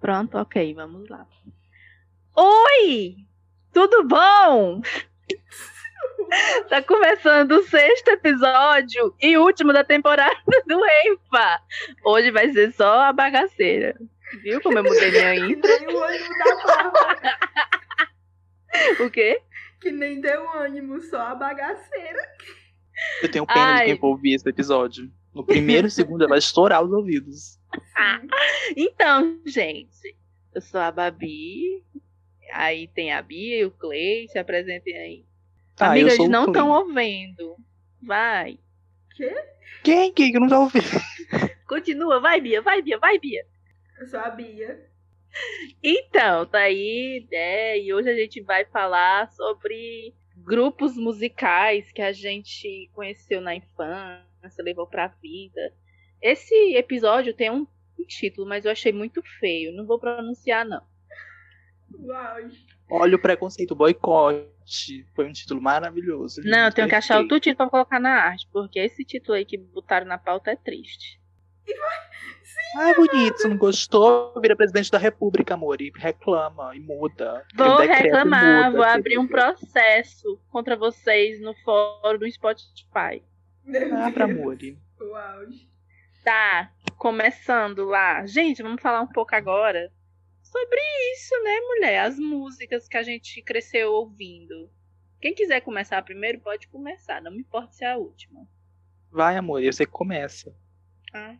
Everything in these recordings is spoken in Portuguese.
Pronto, ok, vamos lá. Oi! Tudo bom? Tá começando o sexto episódio e último da temporada do EMPA. Hoje vai ser só a bagaceira. Viu como eu mudei minha intro? O ânimo da Bárbara. O quê? Que nem deu ânimo, só a bagaceira. Eu tenho pena Ai. de quem for ouvir esse episódio. No primeiro e segundo, ela vai estourar os ouvidos. Então, gente, eu sou a Babi. Aí tem a Bia e o Clay. Se apresentem aí. Ah, Amigas, não estão ouvindo. Vai. Quê? Quem? Quem que não tá ouvindo? Continua, vai, Bia, vai, Bia, vai, Bia. Eu sou a Bia. Então, tá aí, né? E hoje a gente vai falar sobre grupos musicais que a gente conheceu na infância, levou pra vida. Esse episódio tem um um título, mas eu achei muito feio. Não vou pronunciar, não. Uau. Olha o preconceito, boicote. Foi um título maravilhoso. Não, eu tenho que achar o Perfeito. título pra colocar na arte, porque esse título aí que botaram na pauta é triste. Ah, bonito, não gostou? Vira presidente da república, amor, e reclama, e muda. Vou reclamar, muda, vou abrir um processo contra vocês no fórum do Spotify. Meu Ah, pra. Uau. Tá, começando lá. Gente, vamos falar um pouco agora sobre isso, né, mulher? As músicas que a gente cresceu ouvindo. Quem quiser começar primeiro, pode começar. Não me importa se é a última. Vai, amor, eu sei que começa. Ah,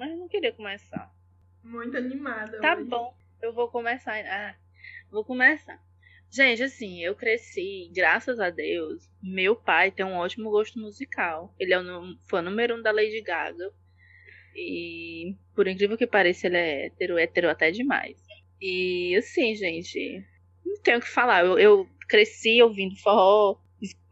mas eu não queria começar. Muito animada. Tá hoje. bom, eu vou começar. Ah, vou começar. Gente, assim, eu cresci, graças a Deus. Meu pai tem um ótimo gosto musical. Ele é o fã número um da Lady Gaga. E, por incrível que pareça, ele é hétero, hétero até demais. E, assim, gente, não tenho o que falar. Eu, eu cresci ouvindo forró,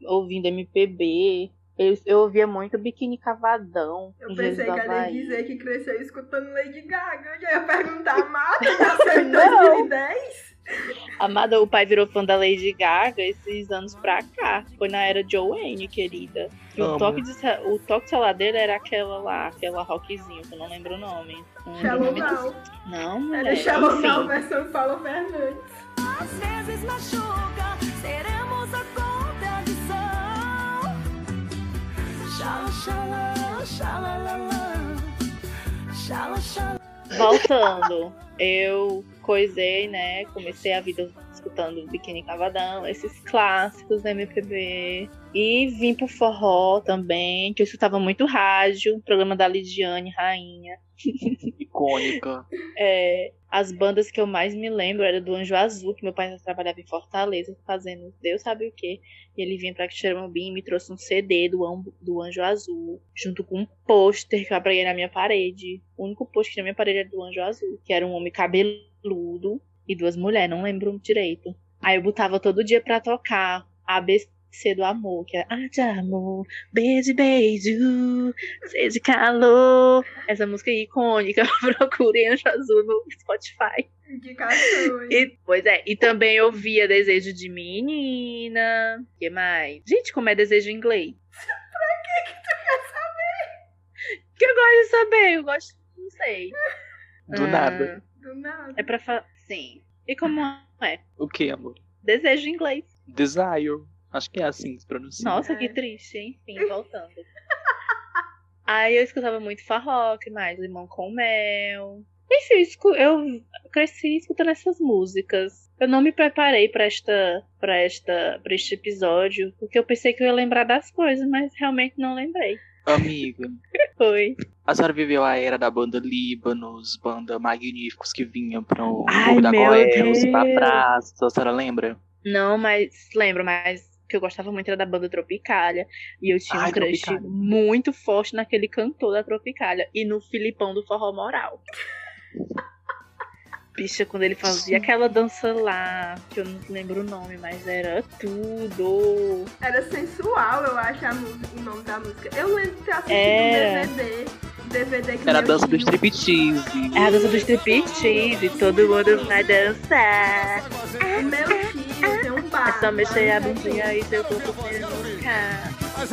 ouvindo MPB. Eu, eu ouvia muito Biquíni Cavadão. Eu pensei do que ela ia dizer que cresceu escutando Lady Gaga. Eu já ia perguntar, Amada, nasceu em Não. 2010? Amada, o pai virou fã da Lady Gaga esses anos pra cá. Foi na era Joanne, querida. E o toque, de, o toque de dele era aquela lá, aquela rockzinho, que eu não lembro o nome. Não Shallow Now. disso. Não, mulher. Era Shallow. Now versão Paulo Fernandes. Às vezes machuca, seremos Voltando, eu coisei, né? Comecei a vida Biquíni Cavadão, esses clássicos da MPB. E vim pro forró também, que eu escutava muito rádio, programa da Lidiane, Rainha. Icônica. É, as bandas que eu mais me lembro era do Anjo Azul, que meu pai trabalhava em Fortaleza fazendo Deus sabe o que. E ele vinha pra Xeramobim e me trouxe um CD do, do Anjo Azul, junto com um pôster que eu apreguei na minha parede. O único pôster na minha parede era do Anjo Azul, que era um homem cabeludo e duas mulheres, não lembro direito. Aí eu botava todo dia pra tocar ABC do amor, que é Ah, de amor, beijo, beijo, seja calor. Essa música é icônica, procurem Anjo Azul no Spotify. Indicações. E, pois é, e também eu via Desejo de Menina. O que mais? Gente, como é desejo em inglês? que eu gosto de saber, eu gosto, não sei. Do Ah, nada. Do nada. É pra falar. Sim. E como é? O que, amor? Desejo em inglês. Desire. Acho que é assim que se pronuncia. Nossa, É. que triste, enfim, voltando. Aí eu escutava muito farro, que mais? Limão com mel. Enfim, eu cresci escutando essas músicas. Eu não me preparei pra esta, pra esta, para este episódio, porque eu pensei que eu ia lembrar das coisas, mas realmente não lembrei. Amiga, Foi. a senhora viveu a era da banda Líbanos, banda Magníficos que vinha pro Ai, Morro da Goels, pra praça, a senhora lembra? Não, mas lembro, mas que eu gostava muito era da banda Tropicália. E eu tinha Ai, um crush Tropicália. muito forte naquele cantor da Tropicália e no Filipão do Forró Moral. Bicha, quando ele fazia aquela dança lá, que eu não lembro o nome, mas era tudo. Era sensual, eu acho, a música- o nome da música. Eu lembro de ter assistido Era. um DVD. DVD que Era a dança do tio- striptease. É a dança do striptease, todo mundo vai dançar. Meu tio Só mexer a bundinha e seu corpo fica. Mas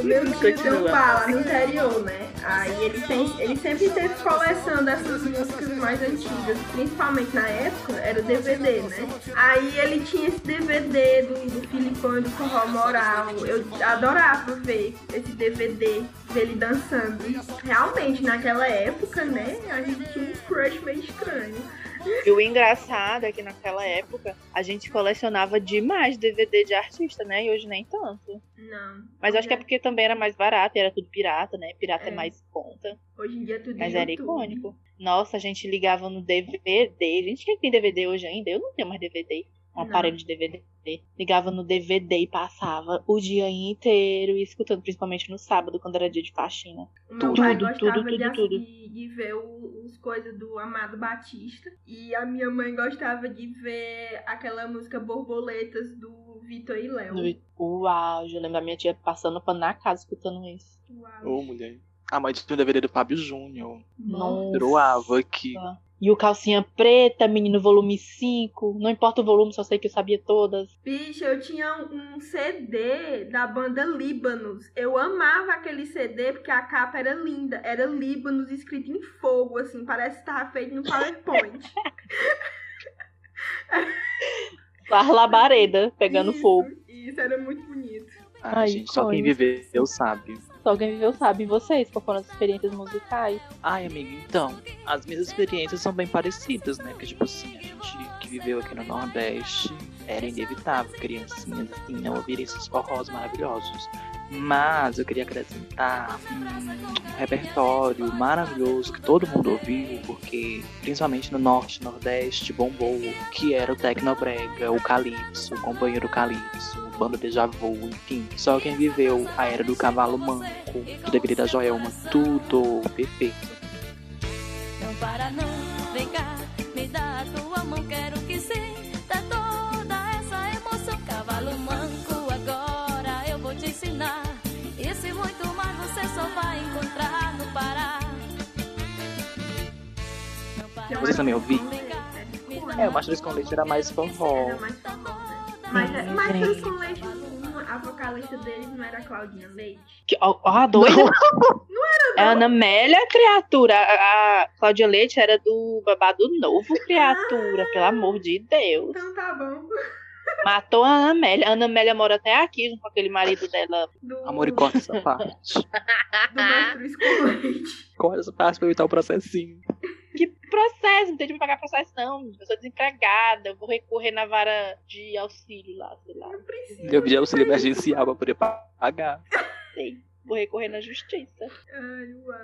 O meu tio um lá no interior, né? Aí ele, tem, ele sempre teve coleção dessas músicas mais antigas, principalmente na época, era o DVD, né? Aí ele tinha esse DVD do, do Filipão e do Forró Moral. Eu adorava ver esse DVD dele dançando. Realmente, naquela época, né? A gente tinha um crush meio estranho. E o engraçado é que naquela época a gente colecionava demais DVD de artista, né? E hoje nem tanto. Não. Mas acho que é porque também era mais barato, era tudo pirata, né? Pirata é, É. mais conta. Hoje em dia é tudo Mas YouTube. era icônico. Nossa, a gente ligava no DVD. Gente, quem tem DVD hoje ainda? Eu não tenho mais DVD. Um aparelho de DVD. Ligava no DVD e passava o dia inteiro escutando, principalmente no sábado, quando era dia de faxina. O meu Tudo, pai tudo, gostava tudo, de, tudo. de, ver o- os coisas do Amado Batista. E a minha mãe gostava de ver aquela música Borboletas do Vitor e Léo. Uau, eu lembro da minha tia passando pano na casa escutando isso. Uau. Ô, mulher. A mãe tinha um DVD do Fábio Júnior. Droava aqui. E o calcinha preta, menino volume 5. Não importa o volume, só sei que eu sabia todas. Bicho, eu tinha um, CD da banda Líbanos. Eu amava aquele CD porque a capa era linda. Era Líbanos escrito em fogo, assim. Parece que estava feito no PowerPoint. A labareda pegando Isso, fogo. Isso, era muito bonito. Ai, Ai, gente, só quem viveu sabe. Alguém viveu sabe. E vocês, qual foram as experiências musicais? Ai, amiga, então, as minhas experiências são bem parecidas, né? Porque, tipo assim, a gente que viveu aqui no Nordeste era inevitável, criancinhas, assim, não ouvir esses forrós maravilhosos. Mas eu queria acrescentar um repertório maravilhoso que todo mundo ouviu, porque principalmente no Norte, Nordeste, bombou, que era o Tecnobrega, o Calypso, o Companheiro Calypso, o Banda Deja Vu, enfim. Só quem viveu a era do Cavalo Manco, do Deveria da Joelma, tudo perfeito. Não para não, vem cá, me dá a tua mão, quero que sinta Vocês também ouviram? não, me dá É, o Mastros com Leite era mais forró. Era mais. Mas, Sim, mas com Leite, a vocalista deles não era a Claudinha Leite? Que, ó, ó, a doida. É a Ana Amélia, criatura. A, a Cláudia Leite era do Babado Novo, criatura. Pelo amor de Deus. Então tá bom. Matou a Ana Amélia. A Ana Amélia mora até aqui, junto com aquele marido dela. Do, Amor, e corta essa parte. do Mastruz com Leite. Corta essa parte pra evitar o processinho. Processo? Não tem de me pagar processo, não. Eu sou desempregada. Eu vou recorrer na vara de auxílio lá, sei lá. Não precisa. Eu pedi auxílio emergencial pra poder pagar. Sei. Vou recorrer na justiça. Ai, uau.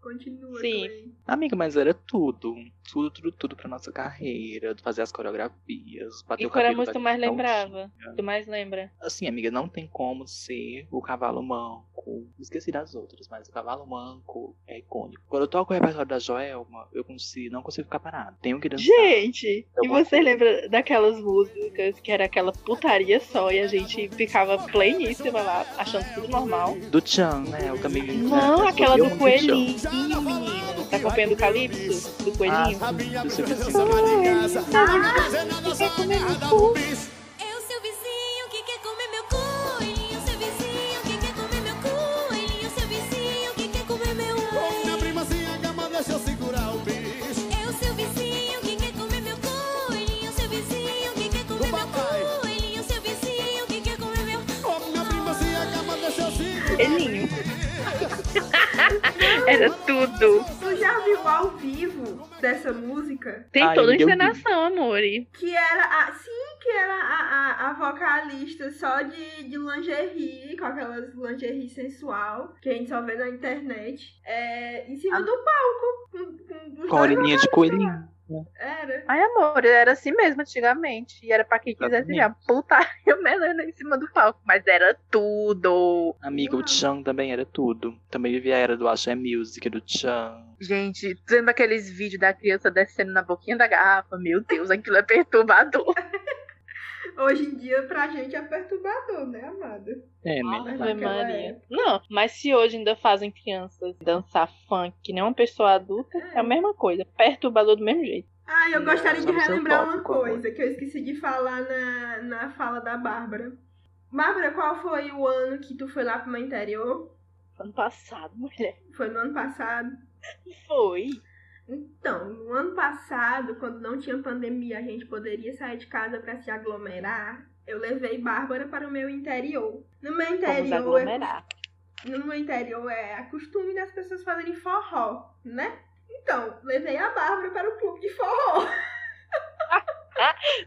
Continua, Sim. Clay. Amiga, mas era tudo. Tudo, tudo, tudo pra nossa carreira. Fazer as coreografias. Bater E o qual era a música que tu mais lembrava? Tu mais lembra? Assim, amiga, não tem como ser o cavalo manco. Esqueci das outras, mas o cavalo manco é icônico. Quando eu toco o repertório da Joelma, eu consigo, não consigo ficar parado. Tenho que dançar. Gente, Eu e você lembra daquelas músicas que era aquela putaria só e a gente ficava pleníssima lá, achando tudo normal? Do Chan, né? Eu também. Não, né, aquela do coelhinho, Chan. menino. Tá acompanhando o Calypso? Do coelhinho? A minha Do seu vizinho. não sai de casa. Não fazer nada, só nada no bicho. Eu, seu vizinho que quer comer meu coelhinho, seu vizinho que quer comer meu coelhinho, seu vizinho que quer comer meu Ô, minha prima se engama, deixa eu segurar o bicho. Eu, seu vizinho que quer comer meu coelhinho, seu vizinho que quer comer meu coelhinho, seu vizinho que quer comer meu Ô, minha prima se engama, deixa eu segurar Coelhinho. Era tudo. Tu já viu ao vivo dessa música? Tem Ai, toda a encenação, amore. Que era a. Sim, que era a, a, a vocalista só de, de lingerie, com aquelas lingerie sensual, que a gente só vê na internet. É, em cima Ah. do palco. Com, com, Com a dois orelhinha de Era. Ai, amor, era assim mesmo antigamente. E era pra quem quisesse já putaria mesmo em cima do palco. Mas era tudo. Amiga, o Chan também era tudo. Também vivia a era do Axé Music, do Chan. Gente, vendo aqueles vídeos da criança descendo na boquinha da garrafa, meu Deus, aquilo é perturbador. Hoje em dia, pra gente é perturbador, né, amada? É, naquela Maria. época. Não, mas se hoje ainda fazem crianças dançar funk que nem uma pessoa adulta, é a mesma coisa. Perturbador do mesmo jeito. Ah, eu Não, gostaria de relembrar uma coisa que eu esqueci de falar na, na fala da Bárbara. Bárbara, qual foi o ano que tu foi lá pro meu interior? Ano passado, mulher. Foi no ano passado? Foi. Então, no ano passado, quando não tinha pandemia, a gente poderia sair de casa para se aglomerar. Eu levei Bárbara para o meu interior. No meu Vamos interior, é, aglomerar. no meu interior é a costume das pessoas fazerem forró, né? Então, levei a Bárbara para o clube de forró.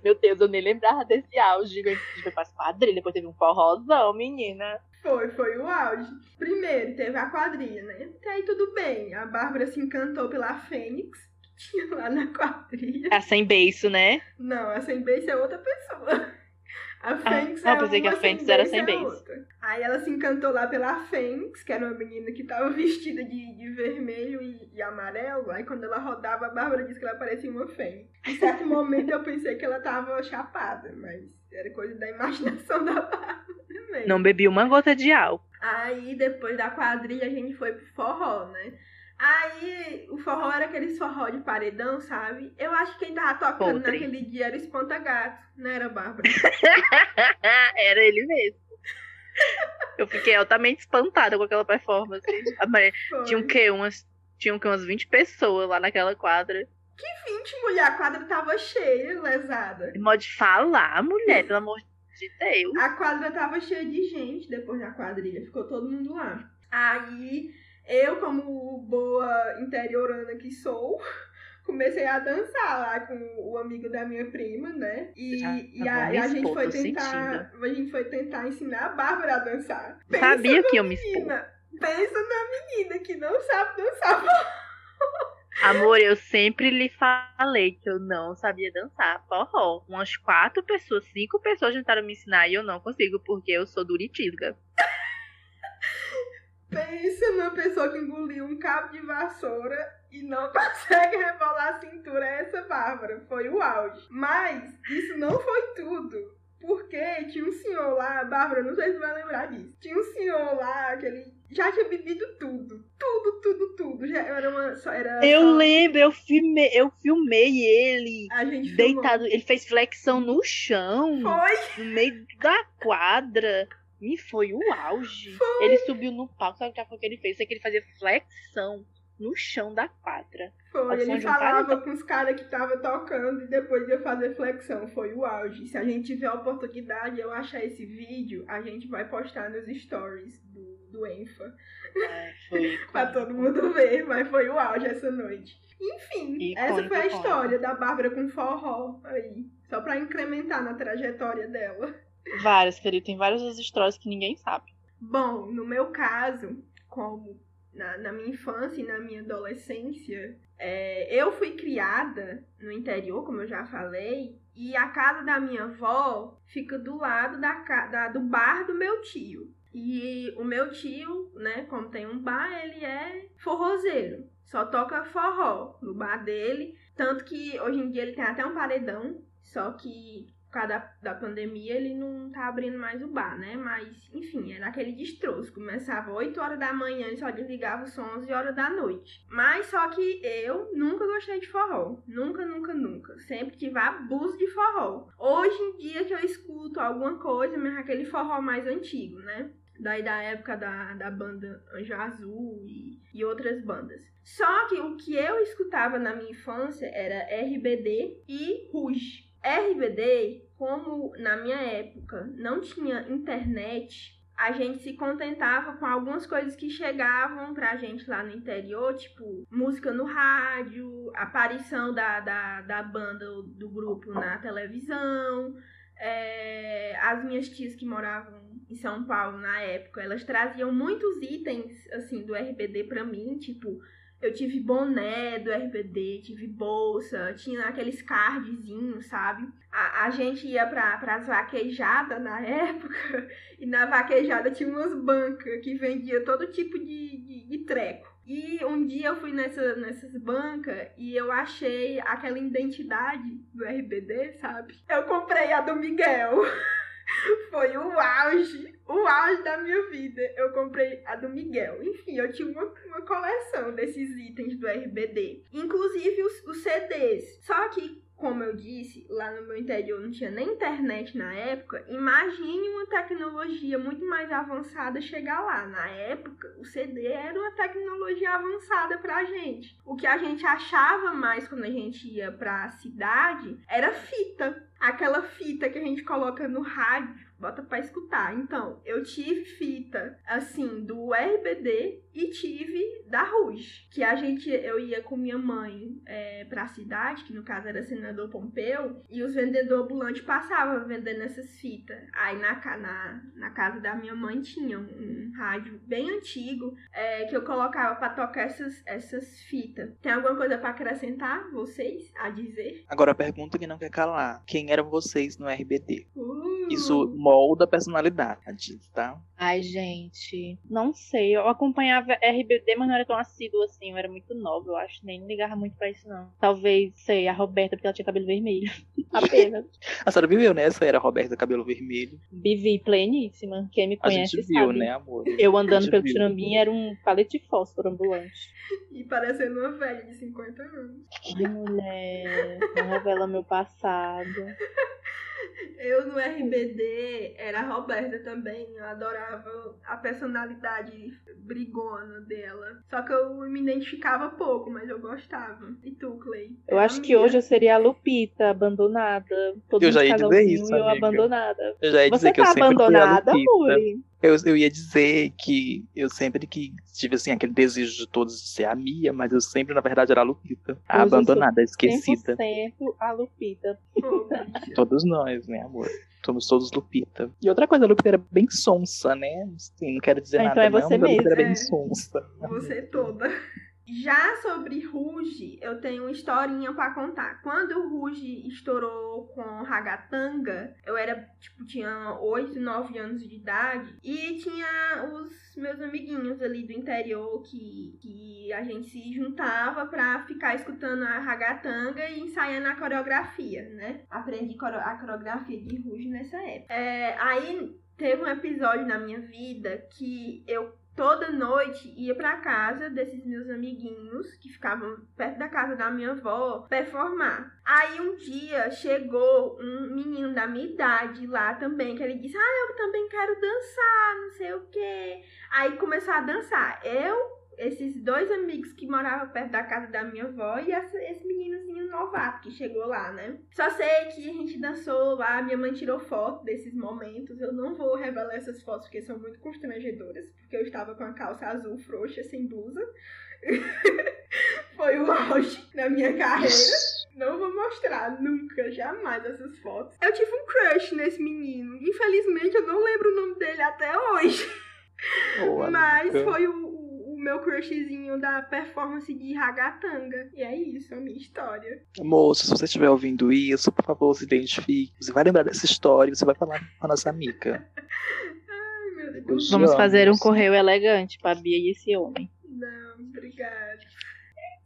Meu Deus, eu nem lembrava desse auge. A gente foi pra quadrilha, depois teve um forrozão, menina. Foi, foi o auge. Primeiro, teve a quadrilha, né? Até aí tudo bem. A Bárbara se encantou pela Fênix, que tinha lá na quadrilha. É sem beiço, né? Não, a sem beijo é outra pessoa. A Fênix ah, é eu pensei que a Fênix era sem é beijo. Aí ela se encantou lá pela Fênix, que era uma menina que tava vestida de, de vermelho e, e amarelo. Aí quando ela rodava, a Bárbara disse que ela parecia uma fênix. Em certo momento eu pensei que ela tava chapada, mas era coisa da imaginação da Bárbara mesmo. Não bebi uma gota de álcool. Aí depois da quadrilha a gente foi pro forró, né? Aí o forró era aqueles forró de paredão, sabe? Eu acho que quem tava tocando naquele dia era o Espanta-Gato, não era, Bárbara? Era ele mesmo. Eu fiquei altamente espantada com aquela performance. Tinha o quê? Umas, tinham o quê? umas 20 pessoas lá naquela quadra. 20 mulher, a quadra tava cheia, lesada. Modo de falar, mulher, pelo amor de Deus. A quadra tava cheia de gente depois da quadrilha, ficou todo mundo lá. Aí eu, como boa interiorana que sou, comecei a dançar lá com o amigo da minha prima, né? E, Já e a, a gente foi tentar. A gente foi tentar ensinar a Bárbara a dançar. Sabia na que eu me expor. menina, pensa na menina que não sabe dançar. Amor, eu sempre lhe falei que eu não sabia dançar forró. Umas quatro pessoas, cinco pessoas tentaram me ensinar e eu não consigo, porque eu sou duritilga. Pensa numa pessoa que engoliu um cabo de vassoura e não consegue rebolar a cintura. Essa Bárbara foi o auge. Mas isso não foi tudo. Porque tinha um senhor lá, Bárbara, não sei se vai lembrar disso. Tinha um senhor lá que ele já tinha bebido tudo. Tudo, tudo, tudo. Já era uma. Só, era Eu só- lembro, eu filmei, eu filmei ele A gente filmou. deitado. Ele fez flexão no chão, Foi, no meio da quadra. E foi o auge. Ele subiu no palco, sabe o que foi que ele fez? Sei que ele fazia flexão no chão da quadra. foi. Ele um falava cara- com os caras que estavam tocando e depois ia fazer flexão. Foi o auge. Se a gente tiver a oportunidade, eu achar esse vídeo, a gente vai postar nos stories do, do Enfa. É, foi Pra todo mundo ver, mas foi o auge essa noite. Enfim, Icônico, essa foi a história da Bárbara com forró aí. Só pra incrementar na trajetória dela. Várias, querido. Tem várias histórias que ninguém sabe. Bom, no meu caso, como na, na minha infância e na minha adolescência, é, eu fui criada no interior, como eu já falei, e a casa da minha avó fica do lado da, da- do bar do meu tio. E o meu tio, né, como tem um bar, ele é forrozeiro. Só toca forró no bar dele. Tanto que hoje em dia ele tem até um paredão. Só que causa da, da pandemia ele não tá abrindo mais o bar, né? Mas, enfim, era aquele destroço. Começava 8 horas da manhã e só desligava o som 11 horas da noite. Mas só que eu nunca gostei de forró. Nunca, nunca, nunca. Sempre tive abuso de forró. Hoje em dia que eu escuto alguma coisa, mas aquele forró mais antigo, né? Daí da época da, da banda Anjo Azul e, e outras bandas. Só que o que eu escutava na minha infância era RBD e Ruge. RBD, como na minha época não tinha internet, a gente se contentava com algumas coisas que chegavam pra gente lá no interior, tipo música no rádio, aparição da, da, da banda do grupo na televisão. É, as minhas tias que moravam em São Paulo na época, elas traziam muitos itens assim do RBD pra mim, tipo eu tive boné do RBD, tive bolsa, tinha aqueles cardzinhos, sabe? A, a gente ia pra, pras vaquejadas na época, e na vaquejada tinha umas bancas que vendia todo tipo de, de, de treco. E um dia eu fui nessa, nessas bancas e eu achei aquela identidade do RBD, sabe? Eu comprei a do Miguel. Foi o auge, o auge da minha vida. Eu comprei a do Miguel. Enfim, eu tinha uma, uma coleção desses itens do RBD. Inclusive os, os CDs. Só que como eu disse, lá no meu interior não tinha nem internet na época, imagine uma tecnologia muito mais avançada chegar lá. Na época, o CD era uma tecnologia avançada pra gente. O que a gente achava mais quando a gente ia pra cidade era fita. Aquela fita que a gente coloca no rádio, bota pra escutar. Então, eu tive fita, assim, do RBD e tive da Rouge. Que a gente, eu ia com minha mãe é, pra cidade, que no caso era Senador Pompeu, e os vendedores ambulantes passavam vendendo essas fitas. Aí na, na, na casa da minha mãe tinha um, um rádio bem antigo é, que eu colocava pra tocar essas, essas fitas. Tem alguma coisa pra acrescentar, vocês, a dizer? Agora a pergunta que não quer calar. Quem eram vocês no RBD? Uh, Isso molda a personalidade, tá? Ai, gente, não sei. Eu acompanhava RBD, mas não era tão assíduo assim. Eu era muito nova, eu acho. Nem ligava muito pra isso, não. Talvez, sei, a Roberta, porque ela tinha cabelo vermelho. Apenas. A senhora viveu nessa era Roberta Cabelo Vermelho. Vivi pleníssima. Quem me A conhece gente viu, sabe. né, amor? Eu A andando pelo viu. Tirambim era um palete de fósforo ambulante. E parecendo uma velha de 50 anos. Que mulher, não revela meu passado. Eu no RBD era a Roberta também. Eu adorava a personalidade brigona dela. Só que eu me identificava pouco, mas eu gostava. E tu, Clay? Eu acho que hoje eu seria a Lupita, abandonada. Todo Eu já ia dizer casalzinho isso, eu abandonada. Eu já ia Você dizer que eu tá sempre fui a abandonada, Lupita. Muri? Eu, eu ia dizer que eu sempre que tive assim aquele desejo de todos de ser a Mia, mas eu sempre, na verdade, era a Lupita. A Hoje eu abandonada, a esquecida. 100% a Lupita. Todos nós, né, amor? Somos todos Lupita. E outra coisa, a Lupita era bem sonsa, né? Assim, não quero dizer Ah, nada, então é não, você mas a Lupita era mesmo. bem É. sonsa. Você toda. Já sobre Ruge, eu tenho uma historinha pra contar. Quando o Ruge estourou com Ragatanga, eu era, tipo, tinha 8, 9 anos de idade. E tinha os meus amiguinhos ali do interior que, que a gente se juntava pra ficar escutando a Ragatanga e ensaiando a coreografia, né? Aprendi a coreografia de Ruge nessa época. É, aí teve um episódio na minha vida que eu toda noite ia pra casa desses meus amiguinhos que ficavam perto da casa da minha avó performar. Aí um dia chegou um menino da minha idade lá também, que ele disse: "Ah, eu também quero dançar, não sei o quê". Aí começou a dançar. Eu esses dois amigos que moravam perto da casa da minha avó e essa- esse meninozinho novato que chegou lá, né? Só sei que a gente dançou lá, minha mãe tirou foto desses momentos. Eu não vou revelar essas fotos porque são muito constrangedoras, porque eu estava com a calça azul frouxa, sem blusa. Foi o auge da minha carreira. Não vou mostrar nunca, jamais essas fotos. Eu tive um crush nesse menino. Infelizmente eu não lembro o nome dele até hoje. Ô, Mas foi o meu crushzinho da performance de Ragatanga. E é isso, a minha história. Moço, se você estiver ouvindo isso, por favor, se identifique. Você vai lembrar dessa história, você vai falar com a nossa amiga. Ai, meu Deus. Vamos Vamos. fazer um correio elegante pra Bia e esse homem. Não, obrigada.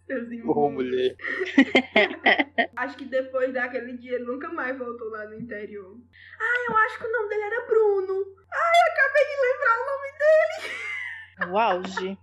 Ô, imundos. mulher. Acho que depois daquele dia ele nunca mais voltou lá no interior. Ah, eu acho que o nome dele era Bruno. Ai, eu acabei de lembrar o nome dele. O auge.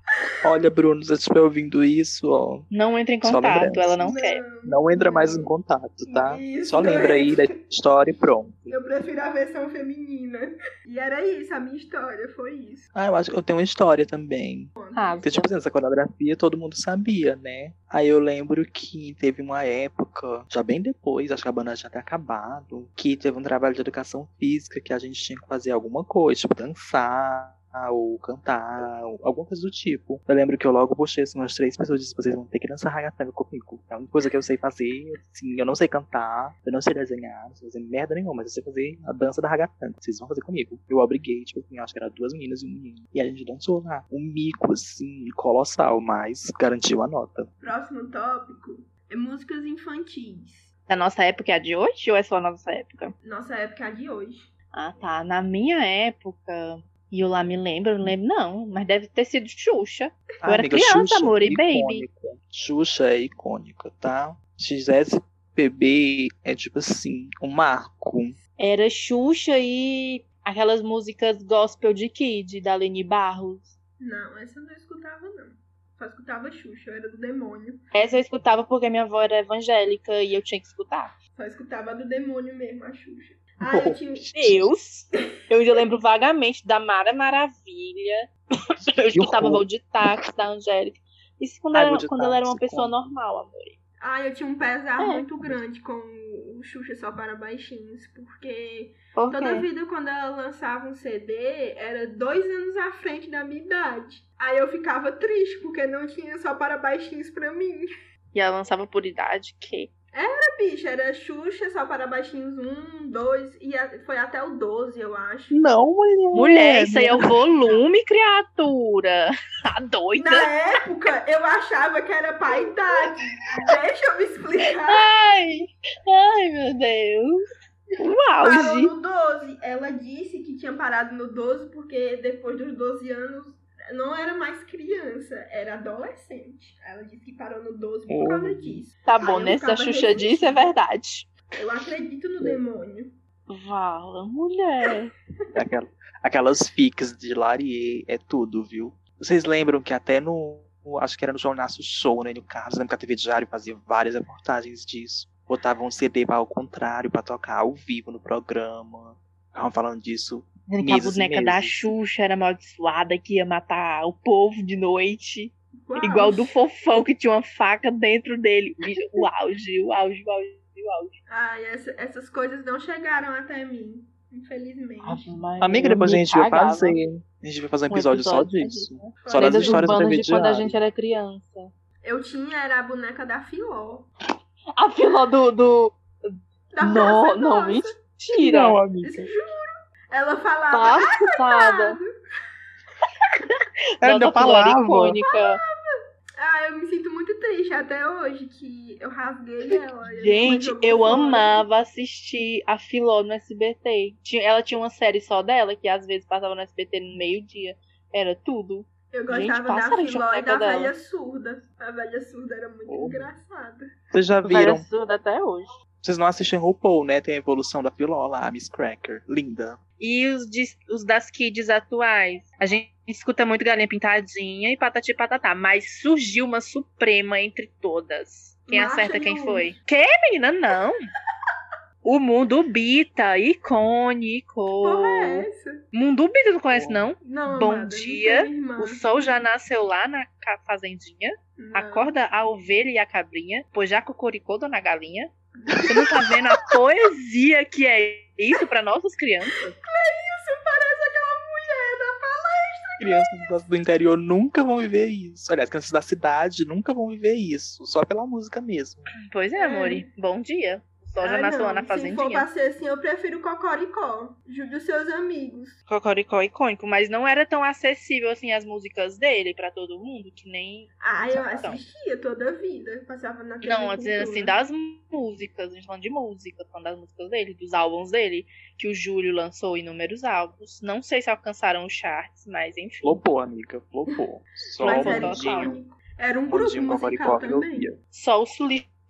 Olha, Bruno, se você estiver ouvindo isso, ó, Não entra em contato, ela não quer. não entra mais em contato, tá? Isso, Só lembra aí da história e pronto. Eu prefiro a versão feminina. E era isso, a minha história foi isso. Ah, eu acho que eu tenho uma história também. Ah, Porque, tipo assim, essa coreografia todo mundo sabia, né? Aí eu lembro que teve uma época, já bem depois, acho que a banda já tinha acabado, que teve um trabalho de educação física que a gente tinha que fazer alguma coisa, tipo dançar. Ou cantar, ou alguma coisa do tipo. Eu lembro que eu logo puxei assim, umas três pessoas e disse: vocês vão ter que dançar ragatanga comigo. É a única coisa que eu sei fazer, assim, eu não sei cantar, eu não sei desenhar, não sei fazer merda nenhuma, mas eu sei fazer a dança da ragatanga. Vocês vão fazer comigo. Eu obriguei, tipo assim, acho que era duas meninas e um menino. E a gente dançou lá. Um mico, assim, colossal, mas garantiu a nota. Próximo tópico é músicas infantis. Da nossa época é a de hoje ou é só a nossa época? Nossa época é a de hoje. Ah, tá. Na minha época, E eu lá me lembro, eu não lembro não, mas deve ter sido Xuxa. Eu Ah, era amiga, criança, Xuxa amor, é e baby. Xuxa é icônica, tá? XSPB é tipo assim, um marco. Era Xuxa e aquelas músicas gospel de Kid, da Leni Barros. Não, essa eu não escutava, não. Só escutava Xuxa, eu era do demônio. Essa eu escutava porque minha avó era evangélica e eu tinha que escutar. Só escutava do demônio mesmo, a Xuxa. Ah, eu tinha. Deus! Eu ainda lembro vagamente da Mara Maravilha. Eu escutava voo de táxi da Angélica. Isso quando, Ai, era- quando ela era uma pessoa como? normal, amor. Ah, eu tinha um pesar É. muito grande com o Xuxa só para baixinhos, porque Por toda vida quando ela lançava um CD, era dois anos à frente da minha idade. Aí eu ficava triste, porque não tinha só para baixinhos pra mim. E ela lançava por idade, que? Bicho, era Xuxa só para baixinhos 1, 2, e foi até o 12, eu acho. Não, mulher. Mulher, isso aí é o volume, criatura. A doida. Na época, eu achava que era pra idade. Deixa eu me explicar. Ai, ai, meu Deus. Parou auge. no 12. Ela disse que tinha parado no 12 porque depois dos 12 anos não era mais criança, era adolescente. Ela disse que parou no 12 por Oh. causa disso. Tá bom, né? Se a Xuxa disse, é verdade. Eu acredito no demônio. Vala, mulher. Aquela- aquelas fics de Larie é tudo, viu? Vocês lembram que até no. Acho que era no Jornaço Show, né? No Carlos, lembro que a TV Diário fazia várias reportagens disso. Botavam um CD ao contrário pra tocar ao vivo no programa. Estavam falando disso. Dizendo que a Meses boneca da. Xuxa era amaldiçoada, que ia matar o povo de noite. Uau. Igual do fofão que tinha uma faca dentro dele. O auge, o auge, o auge, o auge. Ai, essa- essas coisas não chegaram até mim, infelizmente. Amiga, depois a gente vai fazer. A gente vai fazer um Um episódio, só episódio disso. né? Só das histórias da de quando a gente era criança. Eu tinha era a boneca da Filó. A fila do. do... Da Não, Praça não, Nossa. mentira. Não, amiga. Juro. Ela falava. Passada. Ela ainda falava. icônica. Ah, eu me sinto muito triste até hoje que eu rasguei ela. Gente, eu amava assistir a Filó no SBT. Ela tinha uma série só dela, que às vezes passava no SBT no meio-dia. Era tudo. Eu Gente, gostava passaram da Filó e da dela. velha surda. A velha surda era muito Oh. engraçada. Vocês já Velha viram? surda até hoje. Vocês não assistem RuPaul, né? Tem a evolução da Filó lá, a Miss Cracker. Linda. E os, de- os das kids atuais? A gente escuta muito Galinha Pintadinha e Patati Patatá, mas surgiu uma suprema entre todas. Quem acerta quem Luz. foi? Que, menina? Não. O Mundo Bita, icônico. Porra, é essa? Mundo Bita, não conhece, não? Não, Bom amada, não dia, irmã. O sol já nasceu lá na fazendinha. Não. Acorda a ovelha e a cabrinha, pois já cocoricou Dona Galinha. Você não tá vendo a poesia que é isso pra nossas crianças? Isso parece aquela mulher da Crianças do interior nunca vão viver isso. Aliás, crianças da cidade nunca vão viver isso. Só pela música mesmo. Pois é, amore. Bom dia. O sol já Ah, nasceu lá na Se for fazendinha. pra ser assim, eu prefiro Cocoricó. Jude os seus amigos. Cocoricó icônico, mas não era tão acessível assim as músicas dele pra todo mundo, que nem. Ah, eu assistia toda a vida. Passava na TV Não, dizendo assim, Cultura. das músicas, a gente falando de música, falando das músicas dele, dos álbuns dele, que o Júlio lançou inúmeros álbuns. Não sei se alcançaram os charts, mas enfim. Flopou, amiga. Flopou. Só Mas o era. Era um grupo musical também. Só os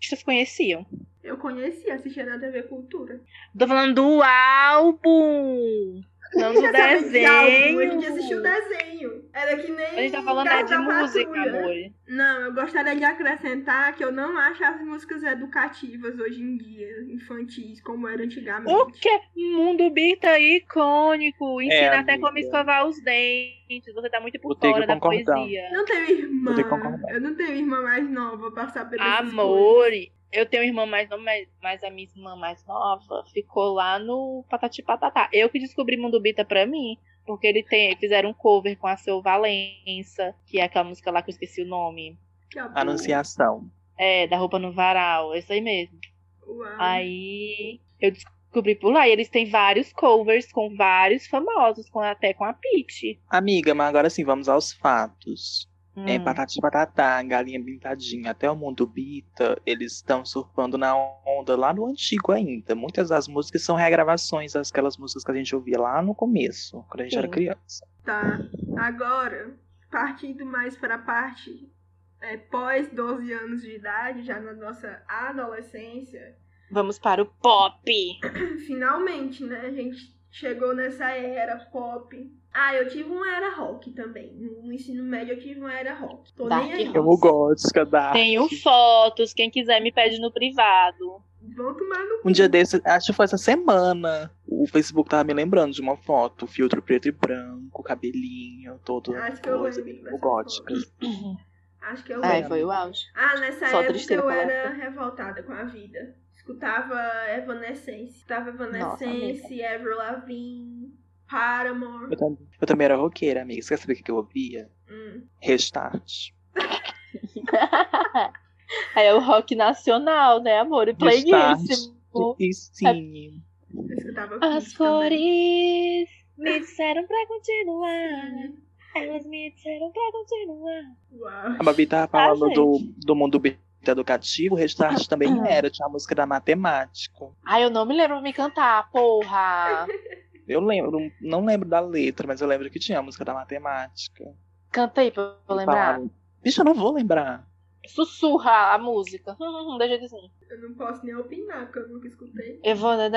sulistas conheciam. Eu conhecia, assistia na TV Cultura. Tô falando do álbum! Não do desenho! A gente assistiu o desenho. Era que nem. A gente tá falando é de da música, amor. Não, eu gostaria de acrescentar que eu não acho as músicas educativas hoje em dia, infantis, como era antigamente. O que? Mundo Bita icônico. Ensina até amiga. como escovar os dentes. Você tá muito por fora da concordar. poesia. Eu não tenho irmã. Concordar. Eu não tenho irmã mais nova pra saber dessas coisas. Amor, eu tenho uma irmã mais nova, mas, a minha irmã mais nova ficou lá no Patati Patatá. Eu que descobri Mundo Bita pra mim, porque ele tem, fizeram um cover com a Seu Valença, que é aquela música lá que eu esqueci o nome. Que é Anunciação. É, da roupa no varal, isso aí mesmo. Uau. Aí eu descobri por lá. E eles têm vários covers com vários famosos, com, até com a Peach. Amiga, mas agora sim, vamos aos fatos. É, Hum. Patati Patatá, Galinha Pintadinha, até o Mundo Bita, eles estão surfando na onda lá no antigo ainda. Muitas das músicas são regravações daquelas músicas que a gente ouvia lá no começo, quando a gente era Sim. criança. Tá. Agora, partindo mais para a parte é, pós 12 anos de idade, já na nossa adolescência, Vamos para o pop. finalmente, né? A gente chegou nessa era pop. Ah, eu tive uma era rock também. No ensino médio eu tive uma era rock. Tô Dark nem aí. Eu gótica da. Tenho fotos, quem quiser me pede no privado. Vão tomar no Um dia desse, acho que foi essa semana, o Facebook tava me lembrando de uma foto, filtro preto e branco, cabelinho, todo Acho que eu coisa lembro gótica. Acho que eu lembro. foi o auge. Ah, nessa Só época eu era revoltada com a vida. Escutava Evanescence. Escutava Evanescence, Avril Lavigne, Paramore. Eu, tam- eu também era roqueira, amiga. Você quer saber o que que eu ouvia? Hum. Restart. Aí é o rock nacional, né, amor? E playlist. E sim. Eu escutava As Kiss também. flores me disseram pra continuar. Elas me disseram pra continuar. Uau. A Babi tava falando Ah, do, do mundo educativo, Restart também era, tinha a música da matemática. Ai, eu não me lembro de me cantar, porra. Eu lembro, não lembro da letra, mas eu lembro que tinha a música da matemática. Canta aí pra eu lembrar. Falava, Bicho, eu não vou lembrar. Sussurra a música. Deixa de assim. Eu não posso nem opinar, porque eu nunca escutei. Eu vou. É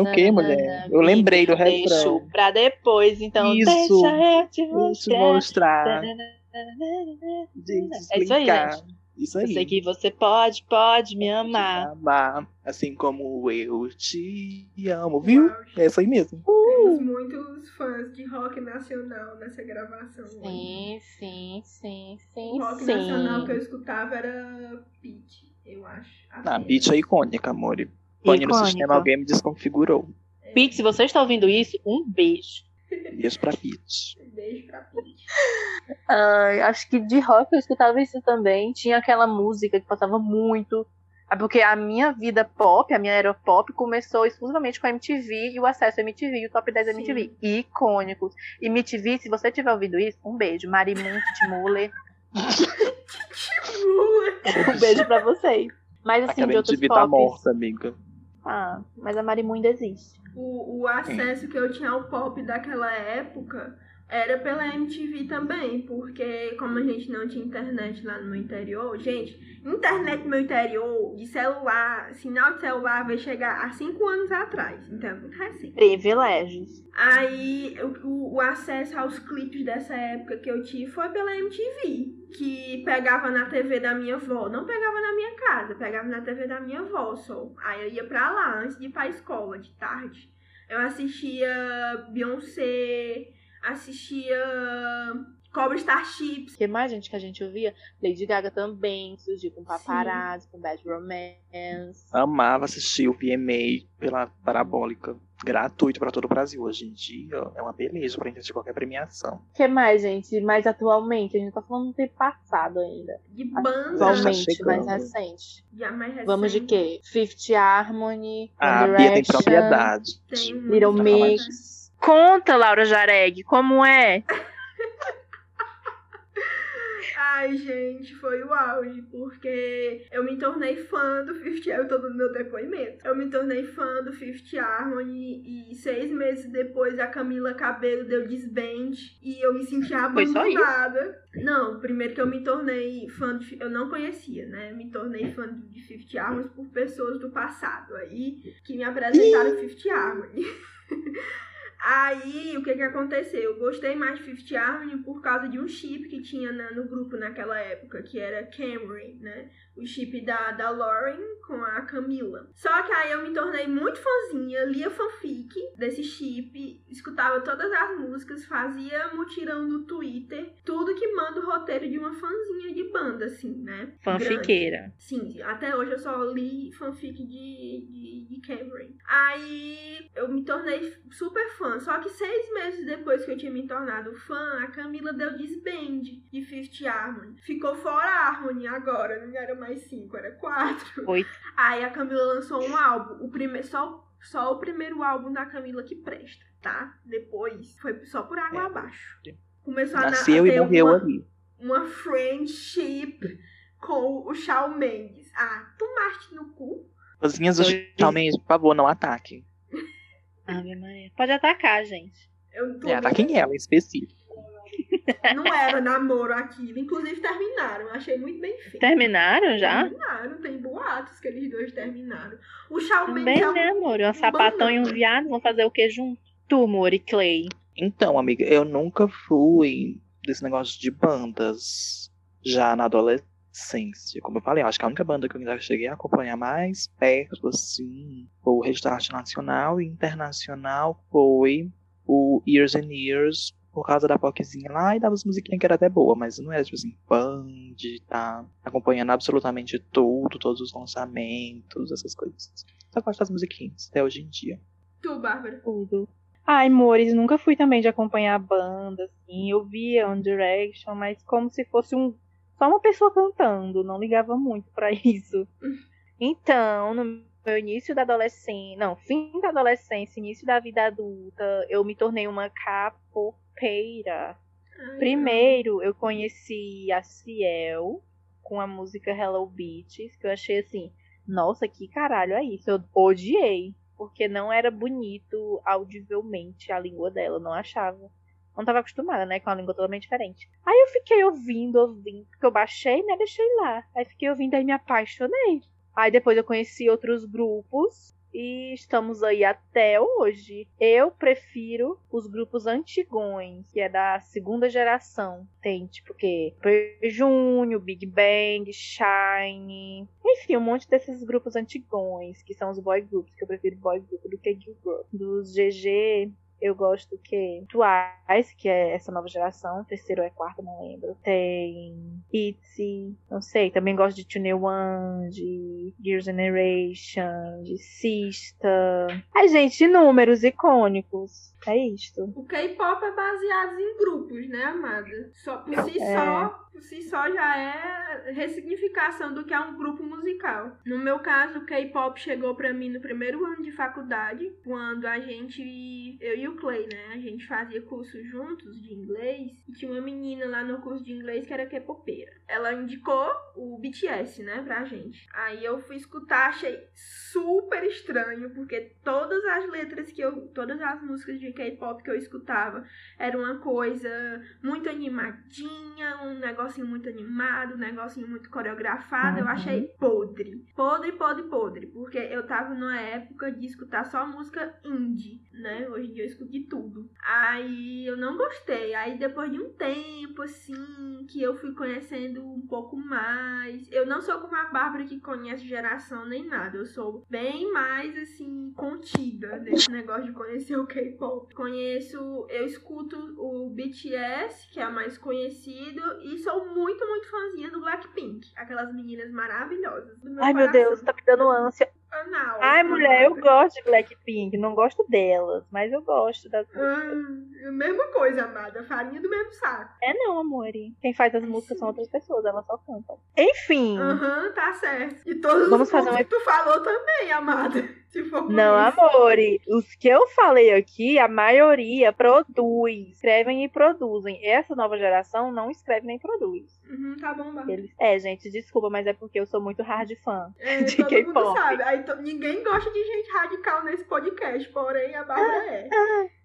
o quê, mulher? Eu lembrei do Deixo refrão. pra depois, então. Isso. Deixa eu te Deixa eu mostrar. mostrar. É isso aí, gente. Isso Eu aí. sei que você pode, pode me amar. Amar, assim como eu te amo, viu? É isso aí mesmo. Temos muitos fãs de rock nacional nessa gravação. hoje. Sim, sim, sim, sim, O rock nacional que eu sim. escutava era Pete, eu acho. Ah. Beat é icônica, amor. E Pane no sistema, alguém me desconfigurou. Pete, se você está ouvindo isso, um beijo. Beijo pra Beat. Beijo pra Pete. Ai, acho que de rock eu escutava isso também. Tinha aquela música que passava muito. É porque a minha vida pop, a minha era pop, começou exclusivamente com a MTV e o acesso à MTV e o top 10 da Sim. MTV. Icônicos. E MTV, se você tiver ouvido isso, um beijo. Marimun, Titi Muller. Um beijo pra vocês. Mas assim, Aquela de outros MTV tá pops. morta, amiga. Ah, mas a Marimun ainda existe. O, o acesso que eu tinha ao pop daquela época era pela MTV também, porque como a gente não tinha internet lá no meu interior, gente, internet no meu interior, de celular, sinal de celular vai chegar há cinco anos atrás, então é muito recente. Privilégios. Aí o, o- o acesso aos clipes dessa época que eu tive foi pela MTV, que pegava na TV da minha avó, não pegava na minha casa, pegava na TV da minha avó só. Aí eu ia pra lá antes de ir pra escola de tarde. Eu assistia Beyoncé, assistia Cobra Starships. O que mais, gente, que a gente ouvia? Lady Gaga também surgiu com Paparazzi, com Bad Romance. Amava assistir o VMA pela parabólica. Gratuito pra todo o Brasil. Hoje em dia é uma beleza pra entender qualquer premiação. O que mais, gente? Mais atualmente? A gente tá falando do tempo passado ainda. De banda, Atualmente, chegando. mais recente. já mais recente. Vamos de quê? Fifth Harmony, A One Bia tem propriedade. Tem um- Little Mix. Conta, Laura Jareg, como é? Ai, gente, foi o auge, porque eu me tornei fã do Fifth Harmony, eu tô dando meu depoimento. Eu me tornei fã do Fifth Harmony e seis meses depois a Camila Cabelo deu desband e eu me senti abandonada. Não, primeiro que eu me tornei fã de. Eu não conhecia, né? Me tornei fã de Fifth Harmony por pessoas do passado aí que me apresentaram Fifth Harmony. Aí, o que que aconteceu? Eu gostei mais de Fifth Harmony por causa de um chip que tinha na- no grupo naquela época, que era Camry, né? O chip da, da Lauren com a Camila. Só que aí eu me tornei muito fãzinha, lia fanfic desse chip, escutava todas as músicas, fazia mutirão no Twitter, tudo que manda o roteiro de uma fãzinha de banda, assim, né? Grande. Fanfiqueira. Sim, até hoje eu só li fanfic de, de, de Cameron. Aí eu me tornei super fã. Só que seis meses depois que eu tinha me tornado fã, a Camila deu disband de Fifth Harmony. Ficou fora a Harmony agora, não era mais cinco, era quatro. Oito. Aí a Camila lançou um álbum, o primeiro, só, só o primeiro álbum da Camila que presta, tá? Depois foi só por água É. abaixo. começou a, na- a Nasceu e morreu uma, ali. uma friendship com o Shawn Mendes. Ah, tu marche no cu? Cozinhas do. Shawn Mendes, por favor, não ataque. Ave Maria. Pode atacar, gente. Eu não tô É, ataquem ela em específico. Não era namoro aquilo. Inclusive terminaram. Eu achei muito bem feito. Terminaram já? Terminaram, tem boatos que eles dois terminaram. O Shawn Também, Mendes é um né, amor? Um sapatão e um banana. viado vão fazer o que junto? Tu, Mori Clay. Então, amiga, eu nunca fui desse negócio de bandas já na adolescência. Como eu falei, eu acho que a única banda que eu ainda cheguei a acompanhar mais perto, assim, foi o Restart Nacional e Internacional foi o Years and Years, por causa da POCzinha lá e dava musiquinhas que era até boa, mas não era tipo assim, fã de tá acompanhando absolutamente tudo, todos os lançamentos, essas coisas. Só gosto das musiquinhas, até hoje em dia. Tu, Bárbara. Tudo. Ai, Mores, nunca fui também de acompanhar a banda, assim. Eu via One Direction, mas como se fosse um só uma pessoa cantando, não ligava muito pra isso. Então, no meu início da adolescência, não, fim da adolescência, início da vida adulta, eu me tornei uma capoeira. Ai, Primeiro, eu conheci a Ciel com a música Hello Beaches, que eu achei assim, nossa, que caralho é isso? Eu odiei, porque não era bonito audivelmente a língua dela, não achava. Não tava acostumada, né, com uma língua totalmente diferente. Aí eu fiquei ouvindo, ouvindo, porque eu baixei, né, deixei lá. Aí fiquei ouvindo, aí me apaixonei. Aí depois eu conheci outros grupos e estamos aí até hoje. Eu prefiro os grupos antigões, que é da segunda geração. Tem tipo? Super Junior, Big Bang, Shine. Enfim, um monte desses grupos antigões, que são os boy groups, que eu prefiro boy group do que girl group. Dos GG, eu gosto que Twice, que é essa nova geração, terceiro ou é quarto, não lembro. Tem ITZY, não sei, também gosto de Tune One, de Gear Generation, de Sista. Ai, gente, números icônicos. É isto. O K-pop é baseado em grupos, né, amada? Só por si É. só, por si só já é ressignificação do que é um grupo musical. No meu caso, o K-pop chegou pra mim no primeiro ano de faculdade, quando a gente, eu e o Clay, né, a gente fazia curso juntos de inglês, e tinha uma menina lá no curso de inglês que era K-popeira. Ela indicou o BTS, né, pra gente. Aí eu fui escutar, achei super estranho, porque todas as letras que eu, todas as músicas de K-pop que eu escutava era uma coisa muito animadinha, um negocinho muito animado, um negocinho muito coreografado. Eu Uhum. achei podre. Podre, podre, podre. Porque eu tava numa época de escutar só música indie, né? Hoje em dia eu escuto de tudo. Aí eu não gostei. Aí depois de um tempo, assim, que eu fui conhecendo um pouco mais. Eu não sou como a Bárbara que conhece geração nem nada. Eu sou bem mais, assim, contida nesse negócio de conhecer o K-pop. Conheço, eu escuto o BTS, que é a mais conhecido, e sou muito, muito fãzinha do Blackpink. Aquelas meninas maravilhosas. Ai, meu coração. Deus, tá me dando ânsia. Anal, Ai, mulher, eu gosto de Blackpink. Não gosto delas, mas eu gosto das músicas. Ah, mesma coisa, amada. Farinha do mesmo saco. É não, amore. Quem faz as músicas são outras pessoas, elas só cantam. Enfim. Aham, tá certo. E todos Vamos os fazer um que tu falou também, amada. Se for por Não, amore. Os que eu falei aqui, a maioria produz. Escrevem e produzem. Essa nova geração não escreve nem produz. Uhum, tá bom, Bárbara. Eles... É, gente, desculpa, mas é porque eu sou muito hard fã. É, de todo mundo K-pop. sabe. Aí ninguém gosta de gente radical nesse podcast, porém a Bárbara é.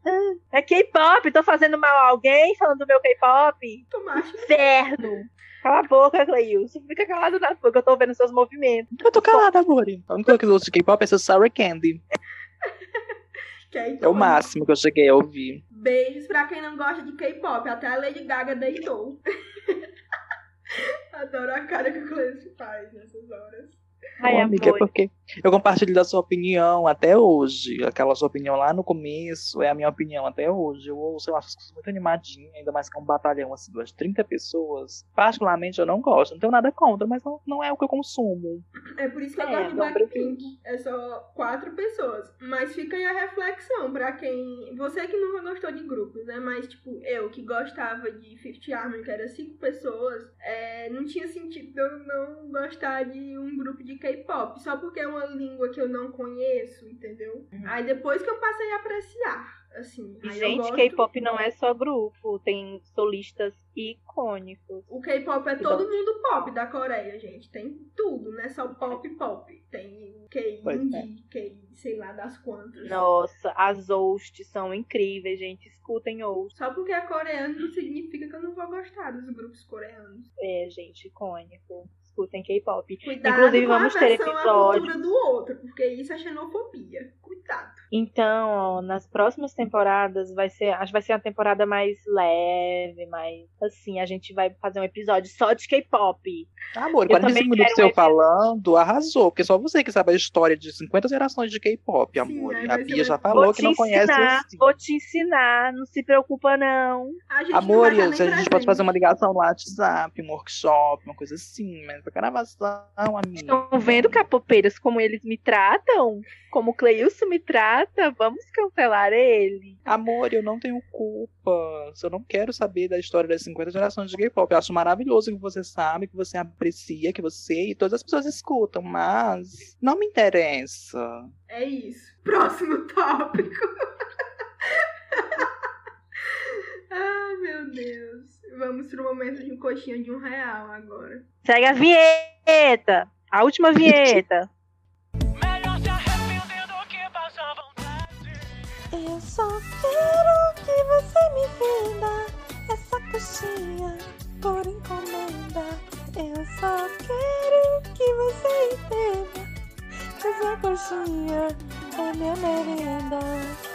É K-pop, tô fazendo mal a alguém falando do meu K-pop. Macho. Inferno. Cala a boca, Cleilson. Fica calado na boca, eu tô vendo seus movimentos. Eu tô calada, amor. A única coisa que eu ouço de K-pop é essa Sour Candy. É o máximo que eu cheguei a ouvir. Beijos pra quem não gosta de K-pop. Até a Lady Gaga deitou. Adoro a cara que o Cleiton faz nessas horas. Ai, Ô, amiga, é amor. porque eu compartilho da sua opinião até hoje. Aquela sua opinião lá no começo é a minha opinião até hoje. Eu ouço, eu acho as coisas muito animadinhas, ainda mais que é um batalhão assim, de 30 pessoas. Particularmente eu não gosto, não tenho nada contra, mas não, não é o que eu consumo. É por isso que eu É, gosto de Blackpink. É só quatro pessoas. Mas fica aí a reflexão pra quem. Você que nunca gostou de grupos, né? Mas, tipo, eu que gostava de Fifth Harmony, que era cinco pessoas, é, não tinha sentido eu não gostar de um grupo de K-pop. Só porque é uma língua que eu não conheço, entendeu? Aí depois que eu passei a apreciar. Assim, E, gente, K-pop não é só grupo, tem solistas icônicos. O K-pop é todo mundo pop da Coreia, gente. Tem tudo, não é só pop pop. Tem Pois é. K-indie, K, sei lá das quantas. Nossa, as hosts são incríveis, gente. Escutem hosts. Só porque é coreano não significa que eu não vou gostar dos grupos coreanos. É, gente, icônico. Escutem K-pop. Inclusive, vamos ter episódios. do outro, porque isso é xenofobia. Então, ó, nas próximas temporadas vai ser, acho que vai ser uma temporada mais leve, mais assim, a gente vai fazer um episódio só de K-pop. Amor, Eu 45 também minutos seu um falando, arrasou. Porque só você que sabe a história de 50 gerações de K-pop, amor. aí a Bia já falou vou que não conhece ensinar, assim. vou te ensinar, não se preocupa não. A gente não Amor, estar a gente pode fazer uma ligação no WhatsApp, um workshop, uma coisa assim, mas pra gravação, amiga. Estão vendo capopeiros como eles me tratam? Como o Cleilson me trata? Vamos cancelar ele. Amor, eu não tenho culpa. Eu não quero saber da história das 50 gerações de K-pop. Eu acho maravilhoso que você sabe, que você aprecia, que você e todas as pessoas escutam, mas não me interessa. É isso. Próximo tópico. Ai, meu Deus. Vamos pro momento de um coxinha de um real agora. Segue a vinheta! A última vinheta. Eu só quero que você me venda essa coxinha por encomenda. Eu só quero que você entenda que essa coxinha é minha merenda.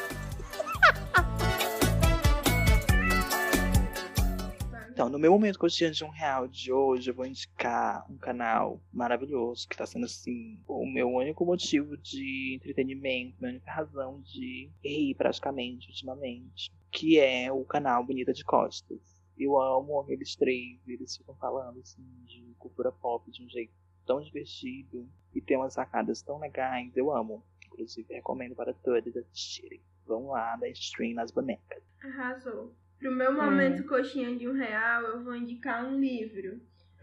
Então, no meu momento cotidiano de um real de hoje, eu vou indicar um canal maravilhoso, que tá sendo, assim, o meu único motivo de entretenimento, minha única razão de rir praticamente ultimamente, que é o canal Bonita de Costas. Eu amo aqueles três, eles ficam falando, assim, de cultura pop de um jeito tão divertido e tem umas sacadas tão legais, eu amo. Inclusive, recomendo para todos assistirem. Vão lá, dar stream nas bonecas. Arrasou. Pro meu momento coxinha de um real, eu vou indicar um livro.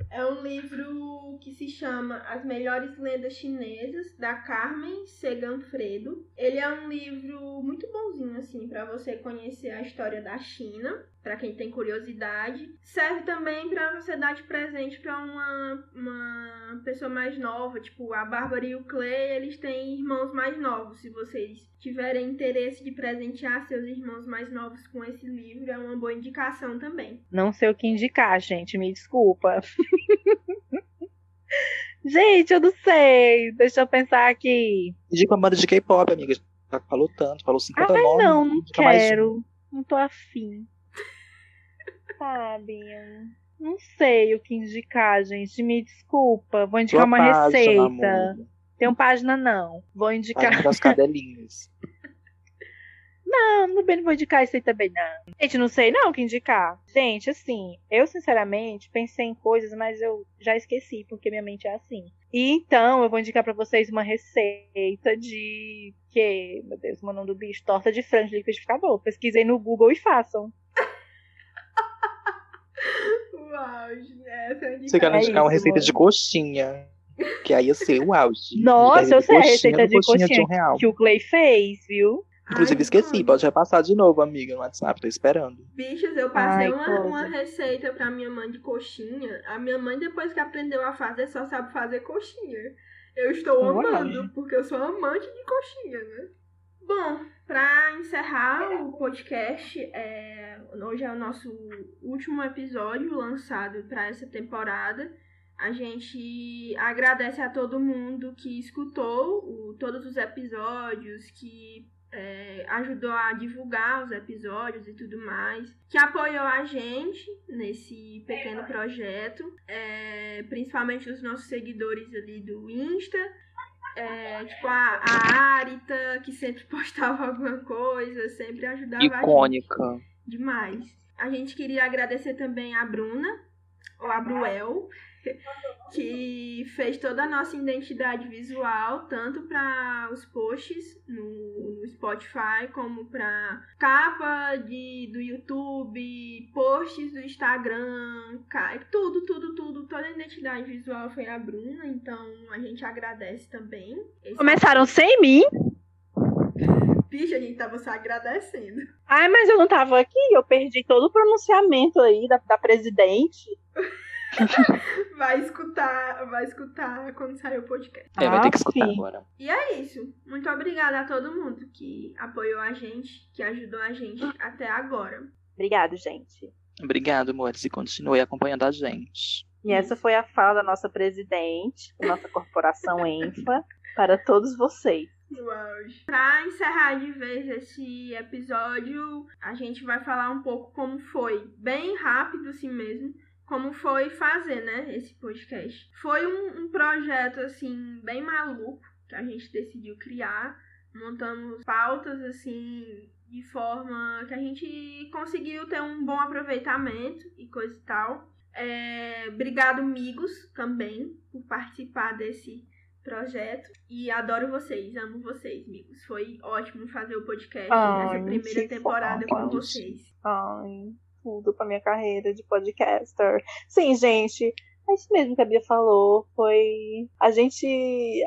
É um livro que se chama As Melhores Lendas Chinesas, da Carmen Seganfredo. Ele é um livro muito bonzinho, assim, para você conhecer a história da China, para quem tem curiosidade. Serve também para você dar de presente para uma, uma pessoa mais nova, tipo a Bárbara e o Clay, eles têm irmãos mais novos. Se vocês tiverem interesse de presentear seus irmãos mais novos com esse livro, é uma boa indicação também. Não sei o que indicar, gente. Me desculpa. gente, eu não sei. Deixa eu pensar aqui. Indica uma banda de K-pop, amiga. Já falou tanto, falou 50 Ai, nomes. não, não indica mais quero. Não tô afim. Sabe? Não sei o que indicar, gente. Me desculpa. Vou indicar Sua uma página, receita. amor. Tem página, não. Vou indicar. Página das cadelinhas. Não, não bem, não vou indicar isso aí também, não. Gente, não sei não o que indicar. Gente, assim, eu sinceramente pensei em coisas, mas eu já esqueci, porque minha mente é assim. E então, eu vou indicar pra vocês uma receita de. Que, meu Deus, o nome do bicho? Torta de frango de liquidificador. Pesquisei no Google e façam. Uau, essa é Você quer É indicar uma isso, receita amor. de coxinha. Que aí ia ser o auge. Nossa, eu sei a receita de de um coxinha real. que o Clay fez, viu? Inclusive, Ai, esqueci. mano. Pode repassar de novo, amiga, no WhatsApp. Tô esperando. Bichos, eu passei Ai, uma, uma receita pra minha mãe de coxinha. A minha mãe, depois que aprendeu a fazer, só sabe fazer coxinha. Eu estou amando, porque eu sou amante de coxinha, né? Bom, pra encerrar o podcast, é, hoje é o nosso último episódio lançado pra essa temporada. A gente agradece a todo mundo que escutou o- todos os episódios, que é, ajudou a divulgar os episódios e tudo mais, que apoiou a gente nesse pequeno projeto, é, principalmente os nossos seguidores ali do Insta, é, tipo a, a Arita, que sempre postava alguma coisa, sempre ajudava a gente Icônica. demais. A gente queria agradecer também a Bruna, ou a Bruel, que fez toda a nossa identidade visual, tanto para os posts no, no Spotify, como para capa de, do YouTube, posts do Instagram, tudo, tudo, tudo, toda a identidade visual foi a Bruna, então a gente agradece também. Esse- Começaram sem mim. Bicho, a gente tava se agradecendo. Ai, mas eu não tava aqui, eu perdi todo o pronunciamento aí da, da presidente. Vai escutar, vai escutar quando sair o podcast. É, vai ter que Ah, escutar sim. agora. E é isso. Muito obrigada a todo mundo que apoiou a gente, que ajudou a gente até agora. Obrigado, gente. Obrigado, amores, e continue acompanhando a gente. E essa foi a fala da nossa presidente, da nossa corporação ENFA, para todos vocês. Pra encerrar de vez esse episódio, a gente vai falar um pouco como foi, bem rápido assim mesmo, como foi fazer, né, esse podcast. Foi um, um projeto, assim, bem maluco que a gente decidiu criar. Montamos pautas, assim, de forma que a gente conseguiu ter um bom aproveitamento e coisa e tal. É, obrigado, amigos, também, por participar desse projeto. E adoro vocês, amo vocês, amigos. Foi ótimo fazer o podcast Ai, nessa primeira temporada com vocês. Ai, tudo pra minha carreira de podcaster. Sim, gente, é isso mesmo que a Bia falou. Foi. A gente.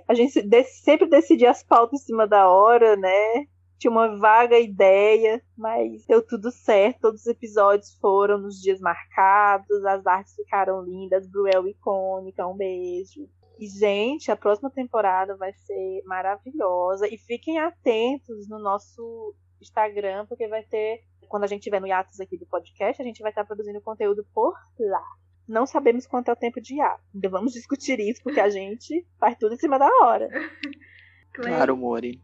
A gente sempre decidia as pautas em cima da hora, né? Tinha uma vaga ideia, mas deu tudo certo. Todos os episódios foram nos dias marcados, as artes ficaram lindas, Bruel icônica, um beijo. E, gente, a próxima temporada vai ser maravilhosa. E fiquem atentos no nosso Instagram, porque vai ter quando a gente estiver no hiatus aqui do podcast, a gente vai estar produzindo conteúdo por lá. Não sabemos quanto é o tempo de hiato. Ainda vamos discutir isso, porque a gente faz tudo em cima da hora. Claro, Mori.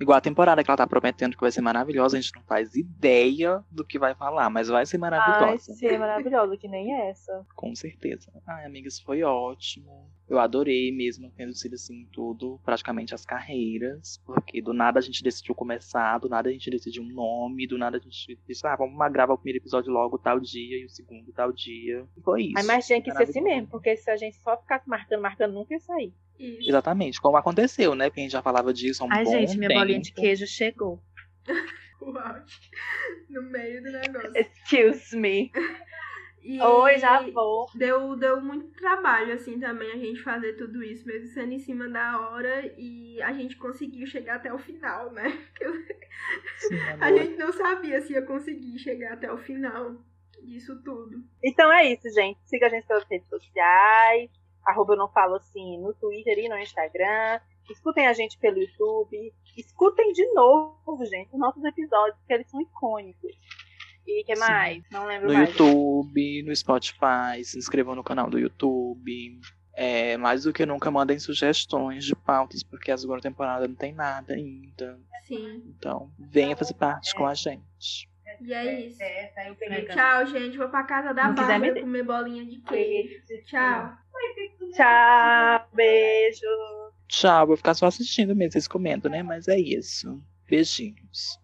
Igual a temporada que ela tá prometendo que vai ser maravilhosa, a gente não faz ideia do que vai falar, mas vai ser Vai maravilhosa. ser maravilhosa, que nem essa. Com certeza. Ai, amigas, foi ótimo. Eu adorei mesmo, tendo sido assim tudo, praticamente as carreiras. Porque do nada a gente decidiu começar, do nada a gente decidiu um nome, do nada a gente disse, ah, vamos gravar o primeiro episódio logo tal dia e o segundo tal dia. E foi isso. Ai, mas tinha que ser assim mesmo, porque se a gente só ficasse marcando, marcando, nunca ia sair. Isso. Exatamente, como aconteceu, né? Porque a gente já falava disso há um Ai, bom gente, minha tempo. bolinha de queijo chegou. Uau. No meio do negócio. Excuse me. E Oi, já vou. Deu, deu muito trabalho, assim, também a gente fazer tudo isso, mesmo sendo em cima da hora. E a gente conseguiu chegar até o final, né? Sim, A amor. gente não sabia se ia conseguir chegar até o final disso tudo. Então é isso, gente. Siga a gente pelas redes sociais. Arroba eu não falo assim no Twitter e no Instagram. Escutem a gente pelo YouTube. Escutem de novo, gente, os nossos episódios, porque eles são icônicos. E o que Sim. mais? Não lembro No mais. YouTube, no Spotify, se inscrevam no canal do YouTube. É, mais do que nunca mandem sugestões de pautas, porque a segunda temporada não tem nada ainda. Sim. Então, venha fazer parte com a gente. E é isso. tá Tchau, gente. Vou pra casa da Bárbara me- comer bolinha de queijo. Tchau. Tchau, beijo. Tchau, vou ficar só assistindo mesmo, vocês comendo, né? Mas é isso. Beijinhos.